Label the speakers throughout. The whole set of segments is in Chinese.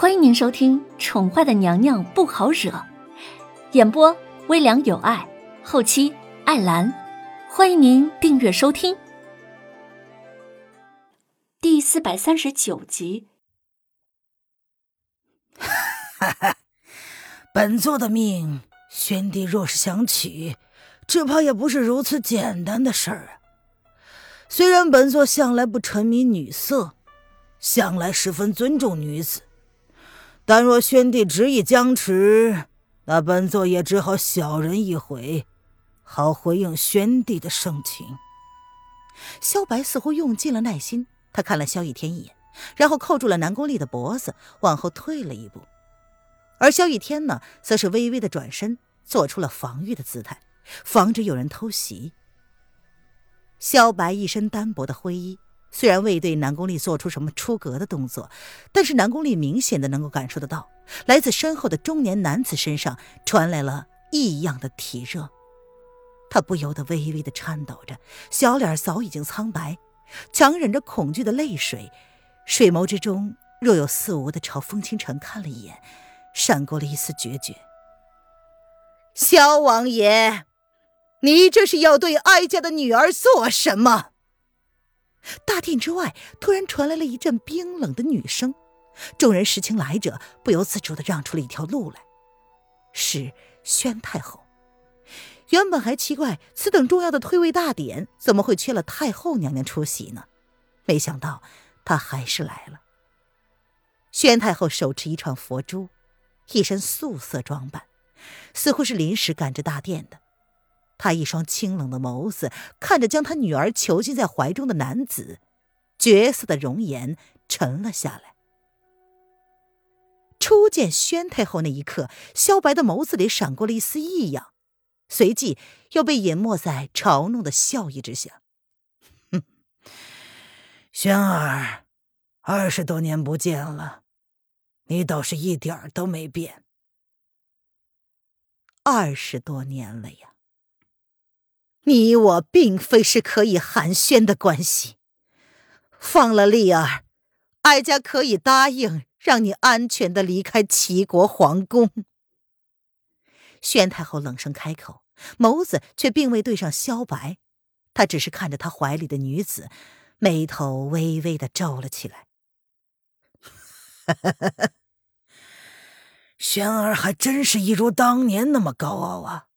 Speaker 1: 欢迎您收听《宠坏的娘娘不好惹》，演播微凉有爱，后期艾兰。欢迎您订阅收听。第四百三十九集。
Speaker 2: 哈哈，本座的命，宣帝若是想娶，只怕也不是如此简单的事儿啊。虽然本座向来不沉迷女色，向来十分尊重女子。但若宣帝执意僵持，那本座也只好小人一回，好回应宣帝的盛情。
Speaker 3: 萧白似乎用尽了耐心，他看了萧逸天一眼，然后扣住了南宫丽的脖子，往后退了一步。而萧逸天呢，则是微微的转身，做出了防御的姿态，防止有人偷袭。萧白一身单薄的灰衣。虽然未对南宫丽做出什么出格的动作，但是南宫丽明显的能够感受得到，来自身后的中年男子身上传来了异样的体热。他不由得微微的颤抖着，小脸早已经苍白，强忍着恐惧的泪水，水眸之中若有似无的朝风清晨看了一眼，闪过了一丝决绝。萧王爷，你这是要对哀家的女儿做什么？大殿之外突然传来了一阵冰冷的女声，众人识清来者，不由自主的让出了一条路来。是宣太后。原本还奇怪，此等重要的退位大典怎么会缺了太后娘娘出席呢？没想到她还是来了。宣太后手持一串佛珠，一身素色装扮，似乎是临时赶至大殿的。他一双清冷的眸子看着将他女儿囚禁在怀中的男子，绝色的容颜沉了下来。初见宣太后那一刻，萧白的眸子里闪过了一丝异样，随即又被隐没在嘲弄的笑意之下。
Speaker 2: 哼，轩儿，二十多年不见了，你倒是一点都没变。
Speaker 3: 二十多年了呀。你我并非是可以寒暄的关系，放了丽儿，哀家可以答应让你安全的离开齐国皇宫。宣太后冷声开口，眸子却并未对上萧白，她只是看着他怀里的女子，眉头微微的皱了起来。
Speaker 2: 轩儿还真是一如当年那么高傲啊！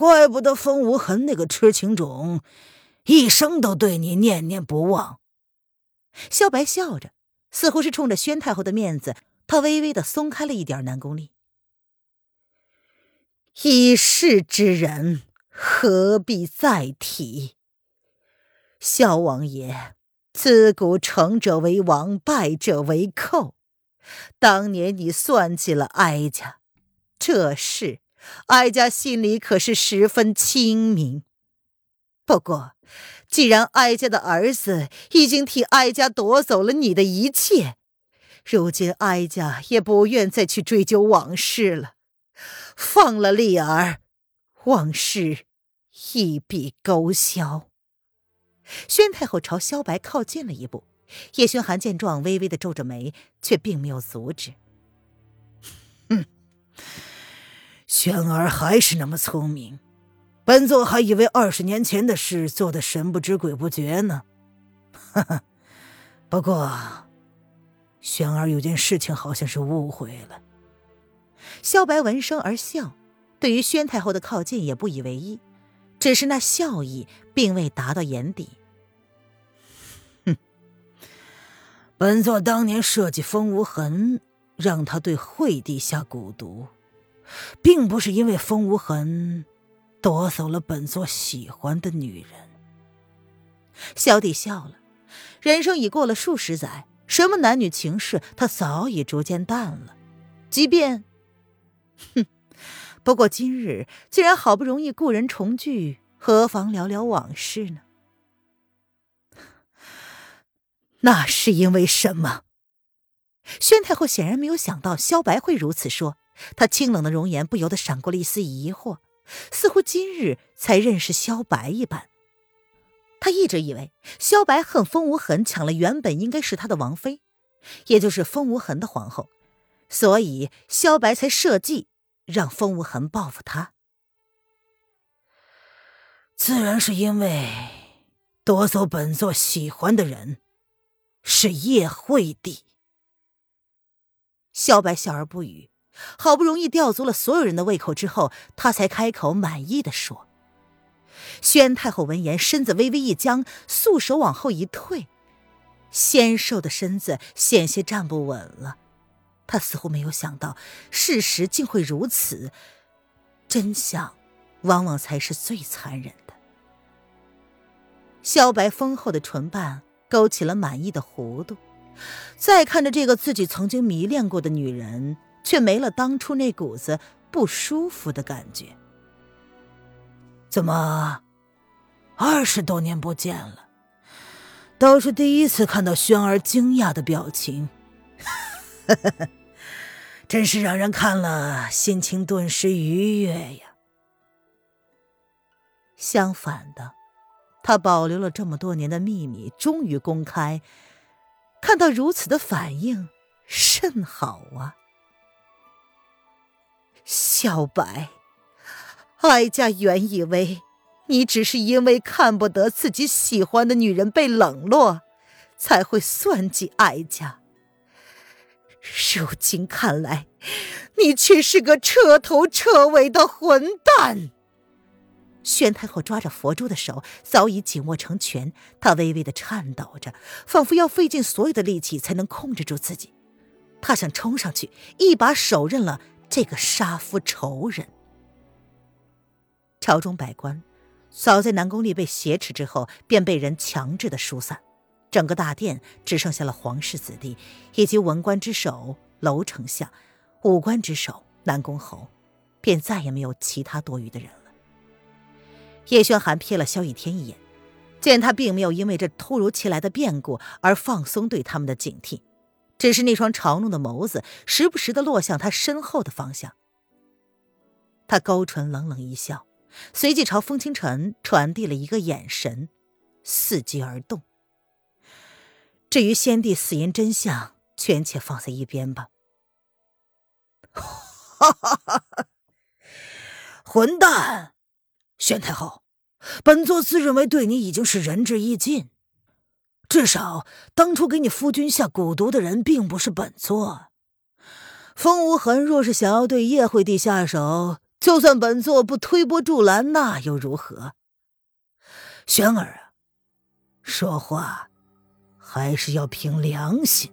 Speaker 2: 怪不得风无痕那个痴情种，一生都对你念念不忘。
Speaker 3: 萧白笑着，似乎是冲着宣太后的面子，他微微的松开了一点南宫丽。一世之人，何必再提？萧王爷，自古成者为王，败者为寇。当年你算计了哀家，这事。哀家心里可是十分清明。不过，既然哀家的儿子已经替哀家夺走了你的一切，如今哀家也不愿再去追究往事了。放了丽儿，往事一笔勾销。宣太后朝萧白靠近了一步，叶轩寒见状，微微的皱着眉，却并没有阻止。
Speaker 2: 轩儿还是那么聪明，本座还以为二十年前的事做的神不知鬼不觉呢。哈哈，不过，轩儿有件事情好像是误会了。
Speaker 3: 萧白闻声而笑，对于宣太后的靠近也不以为意，只是那笑意并未达到眼底。
Speaker 2: 哼，本座当年设计风无痕，让他对惠帝下蛊毒。并不是因为风无痕夺走了本座喜欢的女人。
Speaker 3: 萧帝笑了，人生已过了数十载，什么男女情事，他早已逐渐淡了。即便，哼，不过今日既然好不容易故人重聚，何妨聊聊往事呢？那是因为什么？宣太后显然没有想到萧白会如此说。他清冷的容颜不由得闪过了一丝疑惑，似乎今日才认识萧白一般。他一直以为萧白恨风无痕抢了原本应该是他的王妃，也就是风无痕的皇后，所以萧白才设计让风无痕报复他。
Speaker 2: 自然是因为夺走本座喜欢的人是叶惠帝。
Speaker 3: 萧白笑而不语，好不容易吊足了所有人的胃口之后，他才开口满意的说。宣太后闻言，身子微微一僵，素手往后一退，纤瘦的身子险些站不稳了。她似乎没有想到事实竟会如此，真相往往才是最残忍的。萧白丰厚的唇瓣勾起了满意的弧度，再看着这个自己曾经迷恋过的女人，却没了当初那股子不舒服的感觉。
Speaker 2: 怎么？二十多年不见了，倒是第一次看到轩儿惊讶的表情，真是让人看了心情顿时愉悦呀。
Speaker 3: 相反的，他保留了这么多年的秘密终于公开，看到如此的反应甚好啊。小白，哀家原以为。你只是因为看不得自己喜欢的女人被冷落，才会算计哀家。如今看来，你却是个彻头彻尾的混蛋。宣太后抓着佛珠的手早已紧握成拳，她微微的颤抖着，仿佛要费尽所有的力气才能控制住自己。她想冲上去，一把手刃了这个杀夫仇人。朝中百官。早在南宫丽被挟持之后，便被人强制的疏散，整个大殿只剩下了皇室子弟以及文官之首娄丞相，武官之首南宫侯，便再也没有其他多余的人了。叶轩寒瞥了萧逸天一眼，见他并没有因为这突如其来的变故而放松对他们的警惕，只是那双嘲弄的眸子时不时的落向他身后的方向。他勾唇冷冷一笑。随即朝风清晨传递了一个眼神，伺机而动。至于先帝死因真相，权且放在一边吧。
Speaker 2: 哈哈哈！混蛋，宣太后，本座自认为对你已经是仁至义尽，至少当初给你夫君下蛊毒的人并不是本座。风无痕若是想要对叶惠帝下手，就算本座不推波助澜，那又如何？轩儿啊，说话还是要凭良心。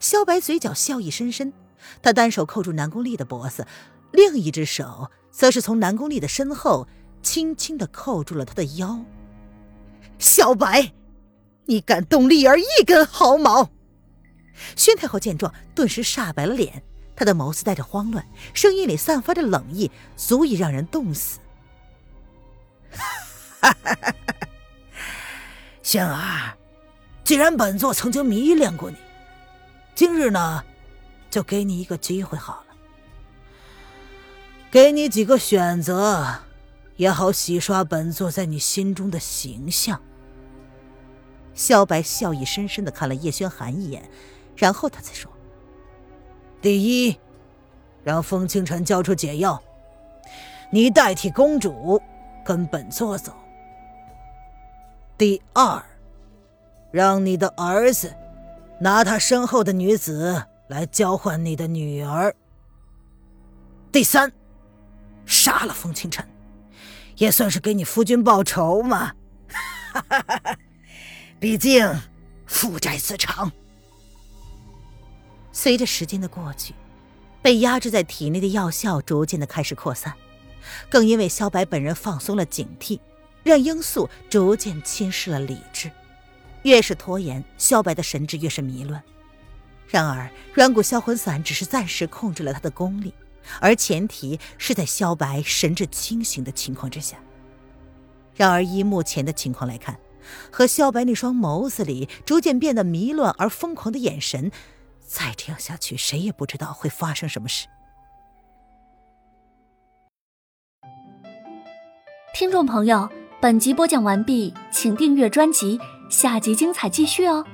Speaker 3: 萧白嘴角笑意深深，他单手扣住南宫丽的脖子，另一只手则是从南宫丽的身后轻轻的扣住了她的腰。小白，你敢动丽儿一根毫毛？宣太后见状，顿时煞白了脸。她的眸子带着慌乱，声音里散发着冷意，足以让人冻死。
Speaker 2: 轩儿，既然本座曾经迷恋过你，今日呢，就给你一个机会好了，给你几个选择，也好洗刷本座在你心中的形象。
Speaker 3: 萧白笑意深深的看了叶轩寒一眼，然后他才说。
Speaker 2: 第一，让风清晨交出解药，你代替公主跟本座走。第二，让你的儿子拿他身后的女子来交换你的女儿。第三，杀了风清晨，也算是给你夫君报仇嘛。毕竟父债子偿。
Speaker 3: 随着时间的过去，被压制在体内的药效逐渐的开始扩散，更因为萧白本人放松了警惕，让罂粟逐渐侵蚀了理智。越是拖延，萧白的神智越是迷乱。然而，软骨销魂散只是暂时控制了他的功力，而前提是在萧白神志清醒的情况之下。然而，依目前的情况来看，和萧白那双眸子里逐渐变得迷乱而疯狂的眼神。再这样下去，谁也不知道会发生什么事。
Speaker 1: 听众朋友，本集播讲完毕，请订阅专辑，下集精彩继续哦。